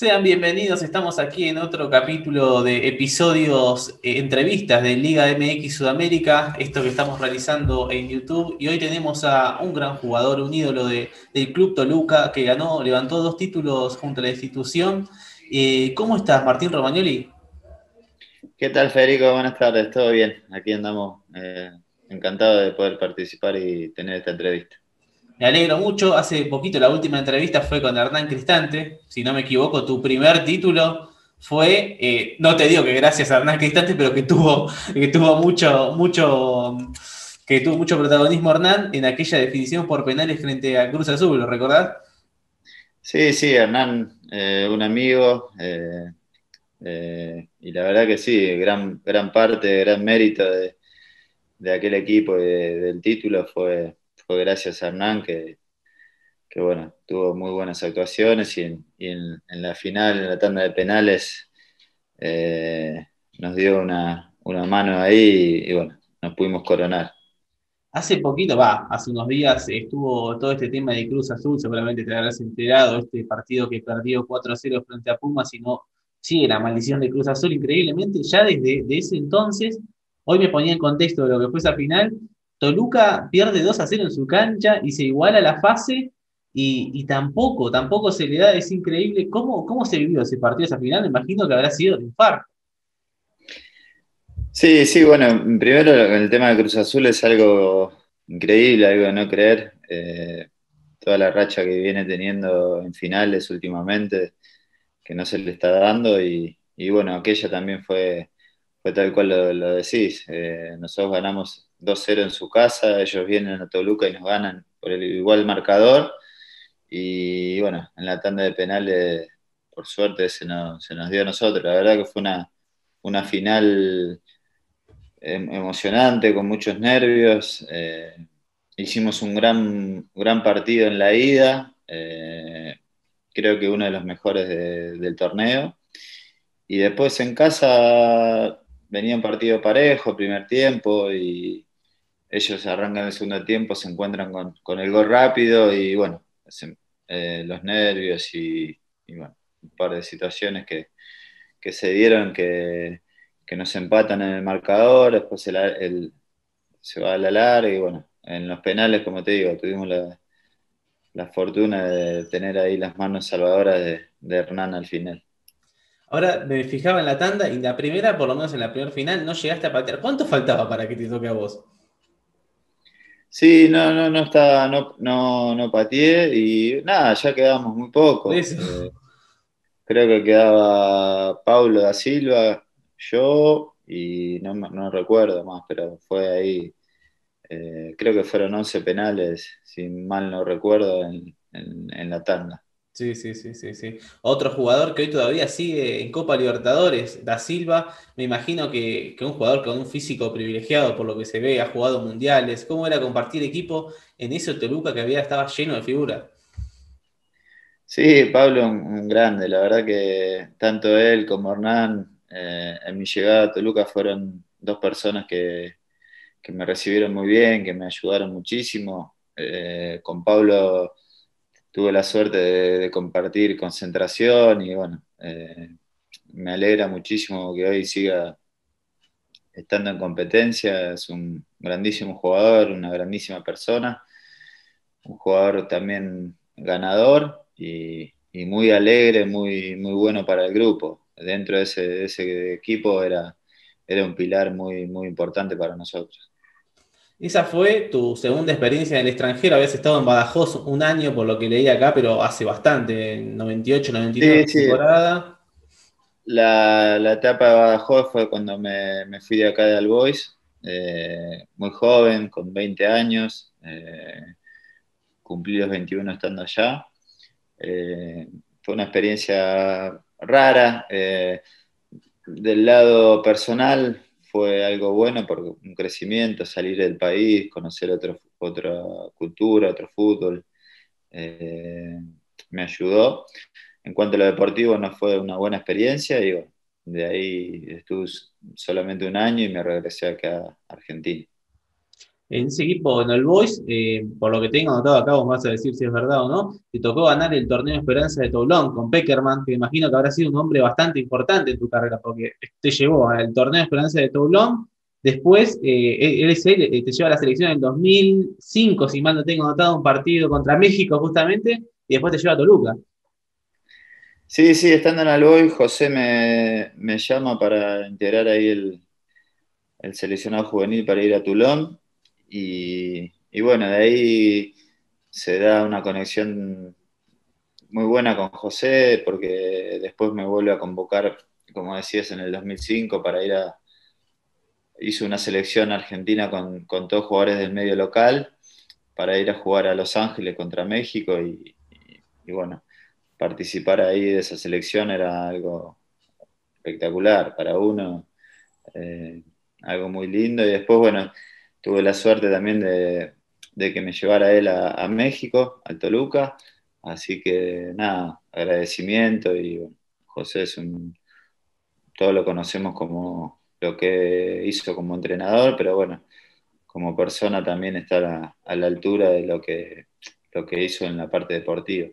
Sean bienvenidos, estamos aquí en otro capítulo de episodios, eh, entrevistas de Liga MX Sudamérica, esto que estamos realizando en YouTube. Y hoy tenemos a un gran jugador, un ídolo del Club Toluca, que ganó, levantó dos títulos junto a la institución. Eh, ¿Cómo estás, Martín Romagnoli? ¿Qué tal, Federico? Buenas tardes, todo bien. Aquí andamos, eh, encantado de poder participar y tener esta entrevista. Me alegro mucho. Hace poquito la última entrevista fue con Hernán Cristante. Si no me equivoco, tu primer título fue, eh, no te digo que gracias a Hernán Cristante, pero que tuvo, que tuvo mucho, mucho, que tuvo mucho protagonismo Hernán en aquella definición por penales frente a Cruz Azul, ¿lo recordás? Sí, sí, Hernán, eh, un amigo, eh, y la verdad que sí, gran, gran parte, gran mérito de, aquel equipo y del título fue, gracias a Hernán, que, bueno, tuvo muy buenas actuaciones y en, la final, en la tanda de penales, eh, nos dio una, mano ahí y, bueno, nos pudimos coronar. Hace poquito, va, hace unos días estuvo todo este tema de Cruz Azul, seguramente te habrás enterado, este partido que perdió 4-0 frente a Pumas y no sigue la maldición de Cruz Azul increíblemente, ya desde ese entonces, hoy me ponía en contexto de lo que fue esa final, Toluca pierde 2 a 0 en su cancha y se iguala la fase y, tampoco, tampoco se le da, es increíble. ¿Cómo, ¿Cómo se vivió ese partido, esa final? Imagino que habrá sido de infarto. Sí, sí, bueno, primero el tema de Cruz Azul es algo increíble, algo de no creer. Eh, toda la racha que viene teniendo en finales últimamente, que no se le está dando, y, bueno, aquella también fue, fue tal cual lo, decís. Eh, nosotros ganamos 2-0 en su casa, ellos vienen a Toluca y nos ganan por el igual marcador. Y bueno, en la tanda de penales, por suerte, se nos, dio a nosotros. La verdad que fue una, final em, emocionante, con muchos nervios. Eh, hicimos un gran, gran partido en la ida, eh, creo que uno de los mejores del torneo. Y después en casa venía un partido parejo, primer tiempo, y, ellos arrancan el segundo tiempo, se encuentran con, el gol rápido y bueno, eh, los nervios y, un par de situaciones que, se dieron que, nos empatan en el marcador, después el, se va a la larga y bueno, en los penales, como te digo, tuvimos la, fortuna de tener ahí las manos salvadoras de, de Hernán al final. Ahora me fijaba en la tanda y la primera, por lo menos en la primera final, no llegaste a patear. ¿Cuánto faltaba para que te toque a vos? Sí, no, no, no estaba, no, no, no pateé y nada, ya quedamos muy poco. Eh, creo que quedaba Paulo da Silva, yo y no, no recuerdo más, pero fue ahí. Eh, creo que fueron 11 penales, si mal no recuerdo, en la tanda. Sí, sí, sí, sí, sí. Otro jugador que hoy todavía sigue en Copa Libertadores, Da Silva, me imagino que, un jugador con un físico privilegiado por lo que se ve, ha jugado mundiales. ¿Cómo era compartir equipo en ese Toluca que había, estaba lleno de figuras? Sí, Pablo, un, grande. La verdad que tanto él como Hernán eh, en mi llegada a Toluca fueron dos personas que, me recibieron muy bien, que me ayudaron muchísimo. Eh, con Pablo tuve la suerte de, compartir concentración y bueno, eh, me alegra muchísimo que hoy siga estando en competencia, es un grandísimo jugador, una grandísima persona, un jugador también ganador y, muy alegre, muy, muy bueno para el grupo. Dentro de ese, ese equipo era, era un pilar muy, muy importante para nosotros. Esa fue tu segunda experiencia en el extranjero. Habías estado en Badajoz un año, por lo que leí acá, pero hace bastante, en 98, 99 temporada. La, la, etapa de Badajoz fue cuando me, fui de acá de Albois, eh, muy joven, con 20 años, eh, cumplí los 21 estando allá. Eh, fue una experiencia rara. Eh, del lado personal, fue algo bueno porque un crecimiento, salir del país, conocer otra cultura, otro fútbol, eh, me ayudó. En cuanto a lo deportivo, no fue una buena experiencia, digo, de ahí estuve solamente un año y me regresé acá a Argentina. En ese equipo, en el Boys, eh, por lo que tengo anotado acá, vos vas a decir si es verdad o no, te tocó ganar el torneo Esperanza de Toulon con Peckerman, que imagino que habrá sido un hombre bastante importante en tu carrera, porque te llevó al torneo Esperanza de Toulon, después eh, él, eh, te lleva a la selección en el 2005, si mal no tengo anotado, un partido contra México justamente, y después te lleva a Toluca. Sí, sí, estando en Alboy, José me, llama para integrar ahí el, el seleccionado juvenil para ir a Toulon y, bueno, de ahí se da una conexión muy buena con José, porque después me vuelve a convocar, como decías, en el 2005 para ir a... Hizo una selección argentina con, con todos jugadores del medio local para ir a jugar a Los Ángeles contra México y, bueno, participar ahí de esa selección era algo espectacular para uno, eh, algo muy lindo. Y después, bueno, tuve la suerte también de, que me llevara él a, México, al Toluca. Así que nada, agradecimiento y José es un, todos lo conocemos como lo que hizo como entrenador, pero bueno, como persona también está a la, altura de lo que, lo que hizo en la parte deportiva.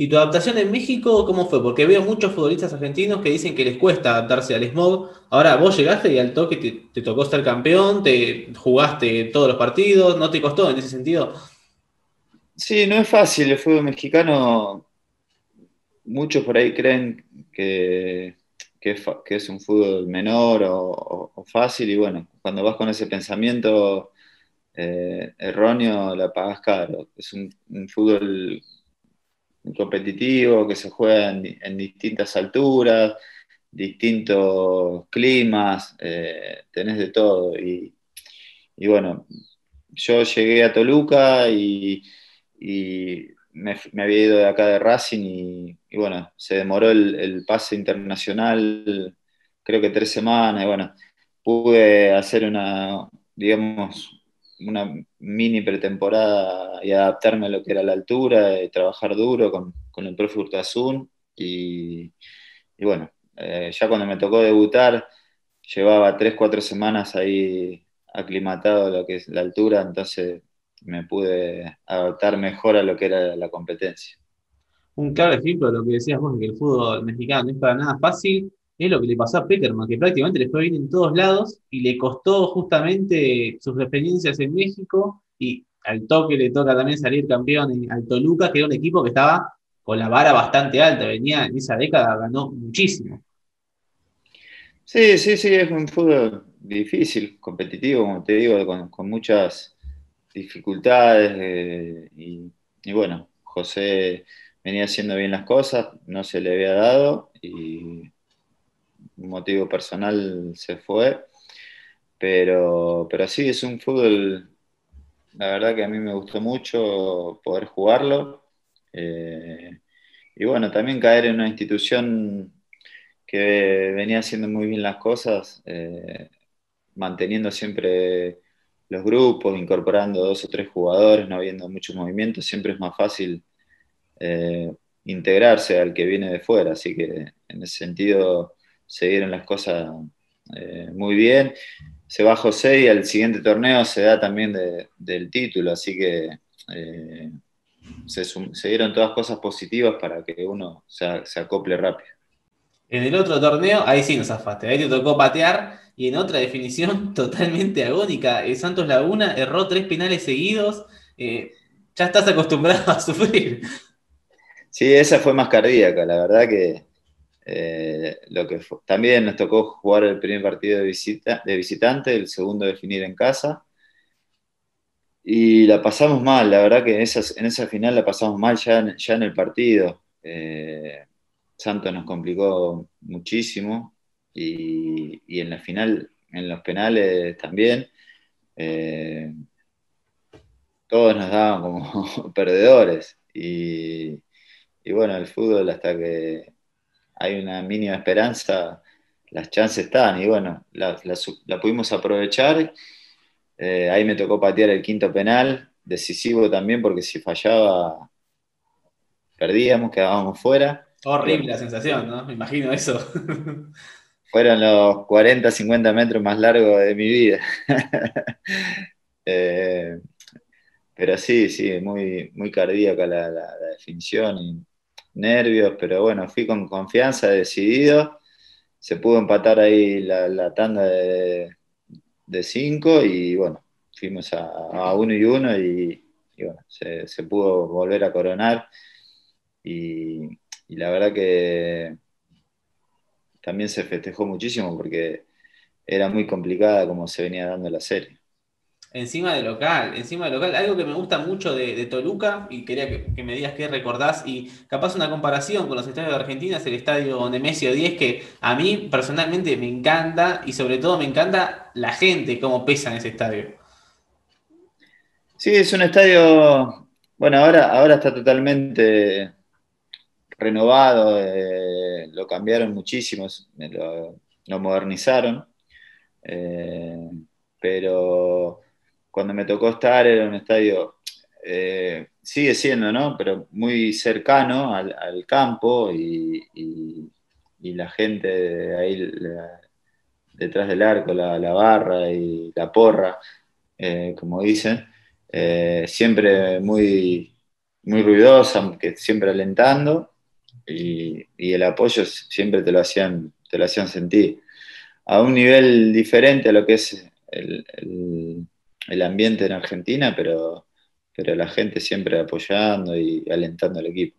¿Y tu adaptación en México cómo fue? Porque veo muchos futbolistas argentinos que dicen que les cuesta adaptarse al smog. Ahora, vos llegaste y al toque te, tocó ser campeón, te jugaste todos los partidos, ¿no te costó en ese sentido? Sí, no es fácil. El fútbol mexicano, muchos por ahí creen que, es, un fútbol menor o, fácil y bueno, cuando vas con ese pensamiento eh, erróneo la pagas caro. Es un fútbol competitivo que se juega en, distintas alturas, distintos climas, eh, tenés de todo. Y, bueno, yo llegué a Toluca y, me, había ido de acá de Racing y, bueno, se demoró el, pase internacional, creo que tres semanas, y bueno, pude hacer una, digamos, una mini pretemporada y adaptarme a lo que era la altura, y trabajar duro con, el profe Urtasun y, bueno, eh, ya cuando me tocó debutar, llevaba tres, cuatro semanas ahí aclimatado a lo que es la altura, entonces me pude adaptar mejor a lo que era la competencia. Un claro ejemplo de lo que decías vos, que el fútbol mexicano no es para nada fácil, es lo que le pasó a Peckerman, que prácticamente le fue bien en todos lados y le costó justamente sus experiencias en México y al toque le toca también salir campeón en, al Toluca, que era un equipo que estaba con la vara bastante alta, venía en esa década, ganó muchísimo. Sí, sí, sí, es un fútbol difícil, competitivo, como te digo, con, muchas dificultades eh, y, y bueno, José venía haciendo bien las cosas, no se le había dado y motivo personal se fue. Pero, pero sí, es un fútbol, la verdad que a mí me gustó mucho poder jugarlo. Eh, y bueno, también caer en una institución que venía haciendo muy bien las cosas, eh, manteniendo siempre los grupos, incorporando dos o tres jugadores, no habiendo muchos movimientos, siempre es más fácil eh, integrarse al que viene de fuera. Así que en ese sentido se dieron las cosas eh, muy bien. Se va José y al siguiente torneo se da también del título, así que eh, se, dieron todas cosas positivas para que uno se, acople rápido. En el otro torneo, ahí sí nos zafaste, ahí te tocó patear y en otra definición totalmente agónica, el Santos Laguna erró tres penales seguidos, eh, ya estás acostumbrado a sufrir. Sí, esa fue más cardíaca, la verdad que eh, lo que también nos tocó jugar el primer partido de, visita, de visitante, el segundo definir en casa. Y la pasamos mal, la verdad que en, esa final la pasamos mal ya en, ya en el partido. Eh, Santos nos complicó muchísimo y, y, en la final, en los penales también, eh, todos nos daban como perdedores. Y, y bueno, el fútbol hasta que hay una mínima esperanza, las chances están y bueno, la, pudimos aprovechar. Eh, ahí me tocó patear el quinto penal, decisivo también porque si fallaba perdíamos, quedábamos fuera. Horrible la sensación, ¿no? Me imagino eso. Fueron los 40, 50 metros más largos de mi vida. Eh, pero sí, sí, muy, muy cardíaca la, definición y nervios, pero bueno, fui con confianza, decidido. Se pudo empatar ahí la, tanda de, cinco y bueno, fuimos a, uno y uno y, bueno, se, pudo volver a coronar. Y, y la verdad que también se festejó muchísimo porque era muy complicada como se venía dando la serie. Encima de local, encima de local. Algo que me gusta mucho de, Toluca, y quería que, me digas qué recordás, y capaz una comparación con los estadios de Argentina, es el estadio Nemesio 10, que a mí personalmente me encanta, y sobre todo me encanta la gente, cómo pesa en ese estadio. Sí, es un estadio, bueno, ahora, ahora está totalmente renovado, eh, lo cambiaron muchísimo, lo, modernizaron, eh, pero cuando me tocó estar era un estadio, eh, sigue siendo, ¿no? Pero muy cercano al, campo y, la gente ahí detrás del arco, la, barra y la porra, eh, como dicen, eh, siempre muy, muy ruidosa, siempre alentando y, el apoyo siempre te lo hacían, te lo hacían sentir. A un nivel diferente a lo que es el ambiente en Argentina, pero, pero la gente siempre apoyando y alentando al equipo.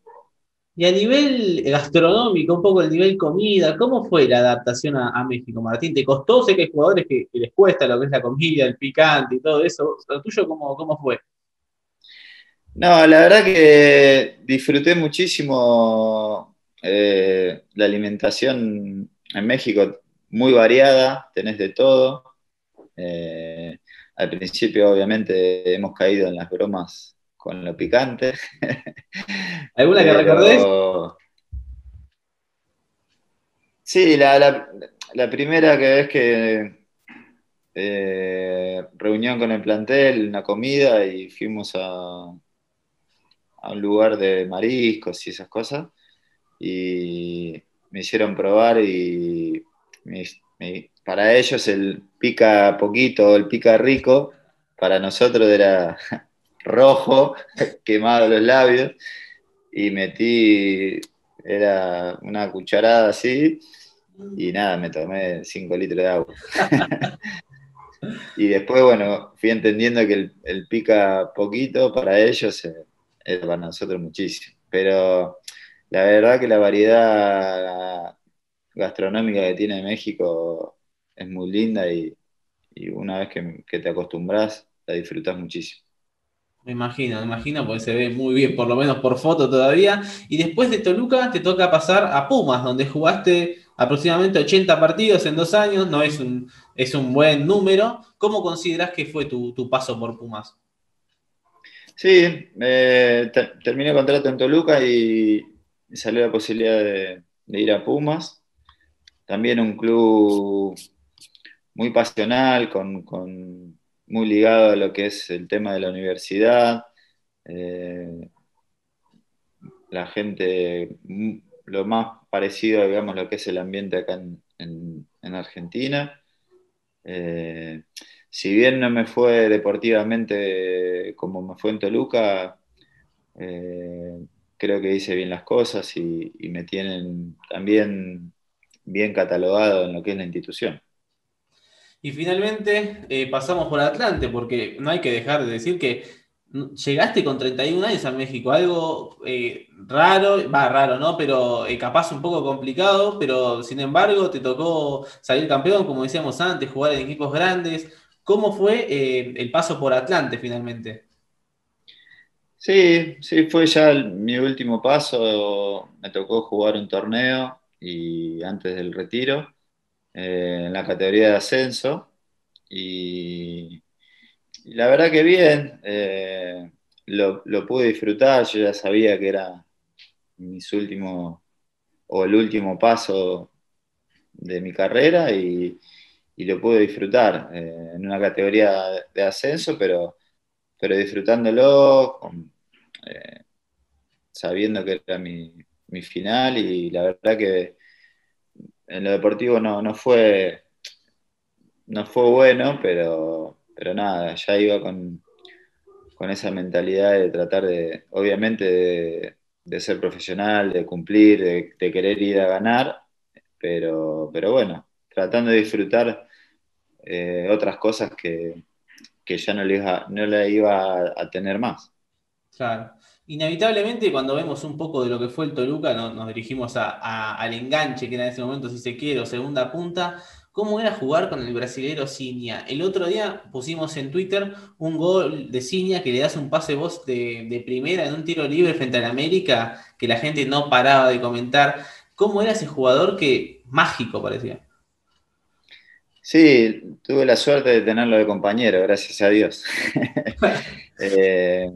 Y a nivel gastronómico, un poco el nivel comida, ¿cómo fue la adaptación a, México, Martín? ¿Te costó? Sé que hay jugadores que, les cuesta lo que es la comida, el picante y todo eso. ¿Lo tuyo cómo, cómo fue? No, la verdad que disfruté muchísimo eh, la alimentación en México, muy variada, tenés de todo. Eh, al principio, obviamente, hemos caído en las bromas con lo picante. ¿Alguna que recordés? Sí, la, primera que es que eh, reunión con el plantel, una comida y fuimos a, a un lugar de mariscos y esas cosas. Y me hicieron probar y me, para ellos el pica poquito, el pica rico, para nosotros era rojo, quemado los labios, y metí, era una cucharada así, y nada, me tomé 5 litros de agua. y después, bueno, fui entendiendo que el, pica poquito para ellos es para nosotros muchísimo. Pero la verdad que la variedad gastronómica que tiene México es muy linda y, una vez que, te acostumbras, la disfrutas muchísimo. Me imagino, me imagino, porque se ve muy bien, por lo menos por foto todavía. Y después de Toluca te toca pasar a Pumas, donde jugaste aproximadamente 80 partidos en dos años, no es un, es un buen número. ¿Cómo consideras que fue tu, paso por Pumas? Sí, eh, terminé el contrato en Toluca y, salió la posibilidad de, ir a Pumas. También un club muy pasional, con, muy ligado a lo que es el tema de la universidad. Eh, la gente, mm, lo más parecido, digamos, lo que es el ambiente acá en, Argentina. Eh, si bien no me fue deportivamente como me fue en Toluca, eh, creo que hice bien las cosas y me tienen también bien catalogado en lo que es la institución. Y finalmente eh, pasamos por Atlante, porque no hay que dejar de decir que llegaste con 31 años a México, algo eh, raro, va raro, ¿no? Pero eh, capaz un poco complicado, pero sin embargo te tocó salir campeón, como decíamos antes, jugar en equipos grandes. ¿Cómo fue el paso por Atlante finalmente? Sí, sí, fue ya mi último paso. Me tocó jugar un torneo y antes del retiro. Eh, en la categoría de ascenso y, la verdad que bien, eh, lo, pude disfrutar, yo ya sabía que era mis últimos o el último paso de mi carrera y, lo pude disfrutar eh, en una categoría de ascenso, pero, pero disfrutándolo, sabiendo que era mi, mi final y la verdad que en lo deportivo no, no fue no fue bueno, pero, pero nada, ya iba con, con esa mentalidad de tratar de, obviamente, de, ser profesional, de cumplir, de, querer ir a ganar, pero, pero bueno, tratando de disfrutar eh, otras cosas que, ya no le iba, no le iba a, tener más. Claro. Inevitablemente, cuando vemos un poco de lo que fue el Toluca, nos dirigimos al enganche, que era en ese momento, si se quiere, o segunda punta. ¿Cómo era jugar con el brasilero Ciña? El otro día pusimos en Twitter un gol de Ciña que le das un pase de, de primera en un tiro libre frente al América, que la gente no paraba de comentar. ¿Cómo era ese jugador que mágico parecía? Sí, tuve la suerte de tenerlo de compañero, gracias a Dios. Eh,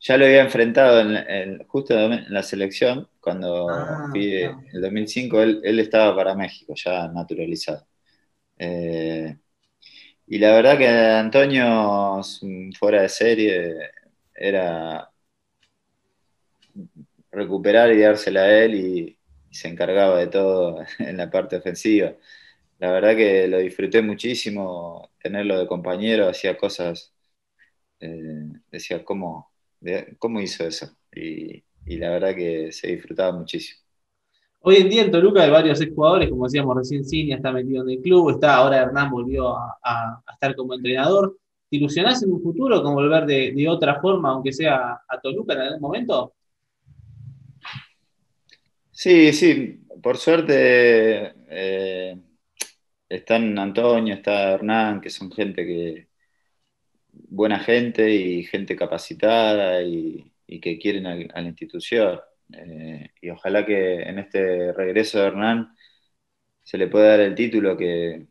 ya lo había enfrentado en, justo en la selección, cuando ah, en el 2005, él, estaba para México, ya naturalizado. Eh, y la verdad que Antonio, fuera de serie, era recuperar y dársela a él y se encargaba de todo en la parte ofensiva la verdad que lo disfruté muchísimo, tenerlo de compañero, hacía cosas, eh, decía, ¿cómo, ¿cómo hizo eso? Y, la verdad que se disfrutaba muchísimo. Hoy en día en Toluca hay varios exjugadores, como decíamos recién, Cinia está metido en el club, está ahora Hernán volvió a, estar como entrenador. ¿Te ilusionás en un futuro con volver de, otra forma, aunque sea a Toluca en algún momento? Sí, sí, por suerte eh, están Antonio, está Hernán, que son gente que, buena gente y gente capacitada y, que quieren a, la institución. Eh, y ojalá que en este regreso de Hernán se le pueda dar el título que,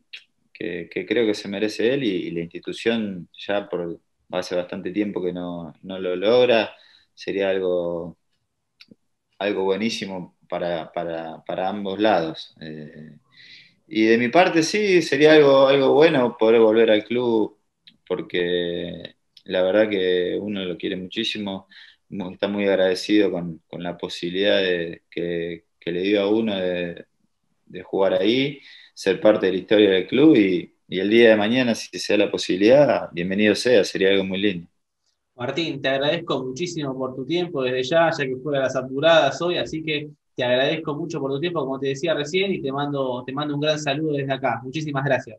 creo que se merece él y, la institución ya por hace bastante tiempo que no, lo logra. Sería algo, algo buenísimo para, ambos lados. Eh, y de mi parte sí, sería algo, algo bueno poder volver al club, porque la verdad que uno lo quiere muchísimo, está muy agradecido con, la posibilidad de, que, le dio a uno de, jugar ahí, ser parte de la historia del club y, el día de mañana, si se da la posibilidad, bienvenido sea, sería algo muy lindo. Martín, te agradezco muchísimo por tu tiempo desde ya, ya que fue a las apuradas hoy, así que te agradezco mucho por tu tiempo, como te decía recién, y te mando, te mando un gran saludo desde acá. Muchísimas gracias.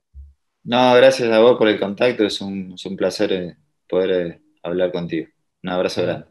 No, gracias a vos por el contacto, es un, placer eh, poder eh, hablar contigo. Un abrazo grande.